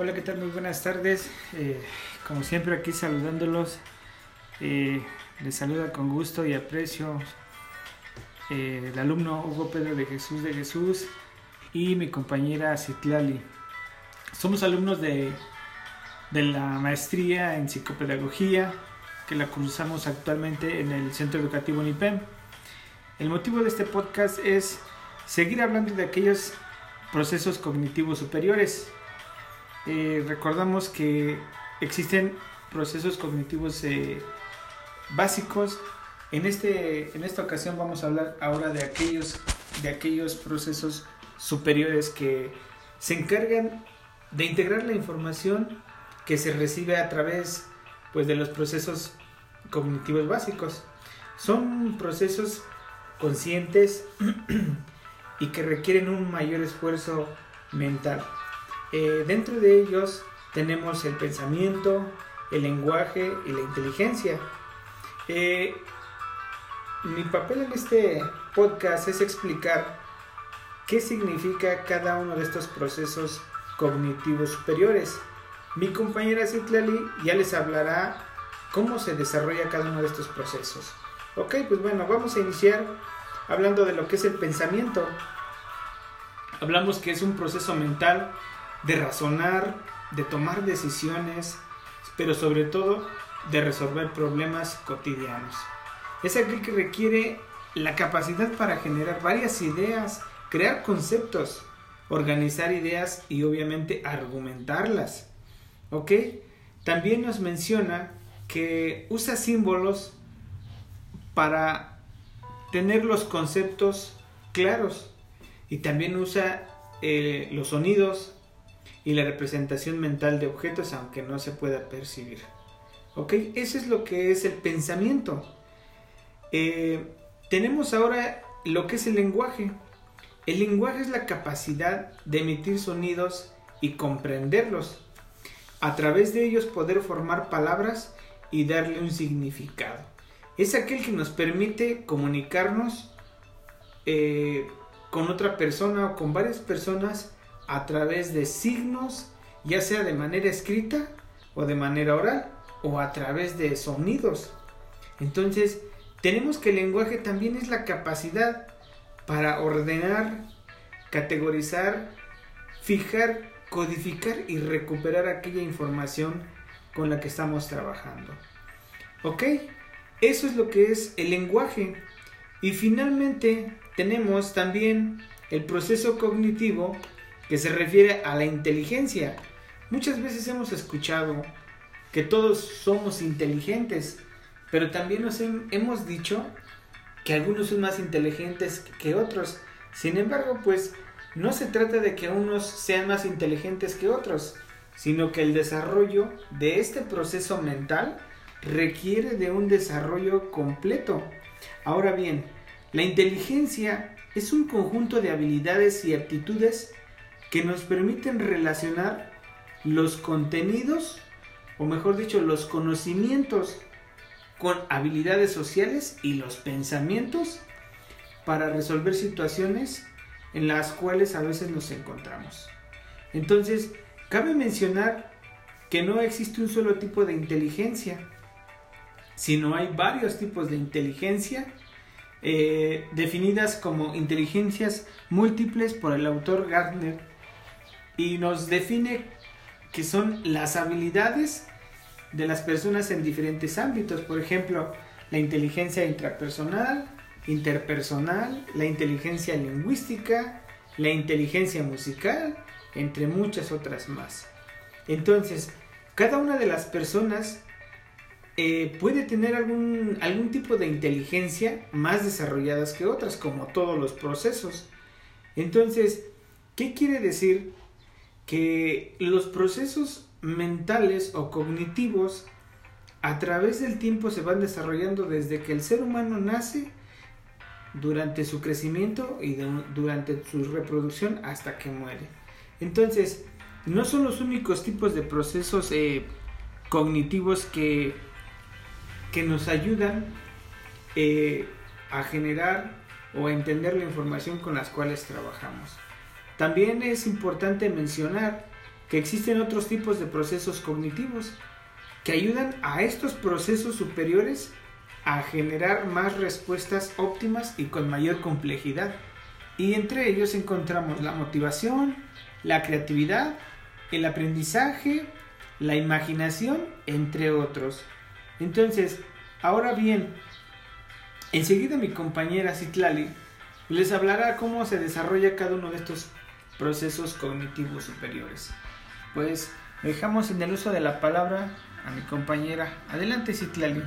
Hola, ¿qué tal? Muy buenas tardes. Eh, como siempre aquí saludándolos. Eh, les saluda con gusto y aprecio eh, el alumno Hugo Pedro de Jesús de Jesús y mi compañera Citlali. Somos alumnos de, de la maestría en psicopedagogía que la cursamos actualmente en el Centro Educativo NIPEM. El motivo de este podcast es seguir hablando de aquellos procesos cognitivos superiores. Eh, recordamos que existen procesos cognitivos eh, básicos. En, este, en esta ocasión vamos a hablar ahora de aquellos, de aquellos procesos superiores que se encargan de integrar la información que se recibe a través pues, de los procesos cognitivos básicos. Son procesos conscientes y que requieren un mayor esfuerzo mental. Eh, dentro de ellos tenemos el pensamiento, el lenguaje y la inteligencia. Eh, mi papel en este podcast es explicar qué significa cada uno de estos procesos cognitivos superiores. Mi compañera Citlali ya les hablará cómo se desarrolla cada uno de estos procesos. Ok, pues bueno, vamos a iniciar hablando de lo que es el pensamiento. Hablamos que es un proceso mental de razonar, de tomar decisiones, pero sobre todo de resolver problemas cotidianos. Es aquel que requiere la capacidad para generar varias ideas, crear conceptos, organizar ideas y obviamente argumentarlas. ¿Ok? También nos menciona que usa símbolos para tener los conceptos claros y también usa eh, los sonidos y la representación mental de objetos aunque no se pueda percibir. ¿Ok? Eso es lo que es el pensamiento. Eh, tenemos ahora lo que es el lenguaje. El lenguaje es la capacidad de emitir sonidos y comprenderlos. A través de ellos poder formar palabras y darle un significado. Es aquel que nos permite comunicarnos eh, con otra persona o con varias personas a través de signos, ya sea de manera escrita o de manera oral o a través de sonidos. Entonces, tenemos que el lenguaje también es la capacidad para ordenar, categorizar, fijar, codificar y recuperar aquella información con la que estamos trabajando. ¿Ok? Eso es lo que es el lenguaje. Y finalmente tenemos también el proceso cognitivo que se refiere a la inteligencia. Muchas veces hemos escuchado que todos somos inteligentes, pero también nos hemos dicho que algunos son más inteligentes que otros. Sin embargo, pues no se trata de que unos sean más inteligentes que otros, sino que el desarrollo de este proceso mental requiere de un desarrollo completo. Ahora bien, la inteligencia es un conjunto de habilidades y aptitudes que nos permiten relacionar los contenidos, o mejor dicho, los conocimientos con habilidades sociales y los pensamientos para resolver situaciones en las cuales a veces nos encontramos. Entonces, cabe mencionar que no existe un solo tipo de inteligencia, sino hay varios tipos de inteligencia eh, definidas como inteligencias múltiples por el autor Gardner y nos define que son las habilidades de las personas en diferentes ámbitos, por ejemplo, la inteligencia intrapersonal, interpersonal, la inteligencia lingüística, la inteligencia musical, entre muchas otras más. Entonces, cada una de las personas eh, puede tener algún, algún tipo de inteligencia más desarrolladas que otras, como todos los procesos. Entonces, ¿qué quiere decir? Que los procesos mentales o cognitivos a través del tiempo se van desarrollando desde que el ser humano nace, durante su crecimiento y durante su reproducción hasta que muere. Entonces, no son los únicos tipos de procesos eh, cognitivos que que nos ayudan eh, a generar o a entender la información con las cuales trabajamos. También es importante mencionar que existen otros tipos de procesos cognitivos que ayudan a estos procesos superiores a generar más respuestas óptimas y con mayor complejidad. Y entre ellos encontramos la motivación, la creatividad, el aprendizaje, la imaginación, entre otros. Entonces, ahora bien, enseguida mi compañera Citlali les hablará cómo se desarrolla cada uno de estos procesos cognitivos superiores. Pues dejamos en el uso de la palabra a mi compañera. Adelante, Citlali.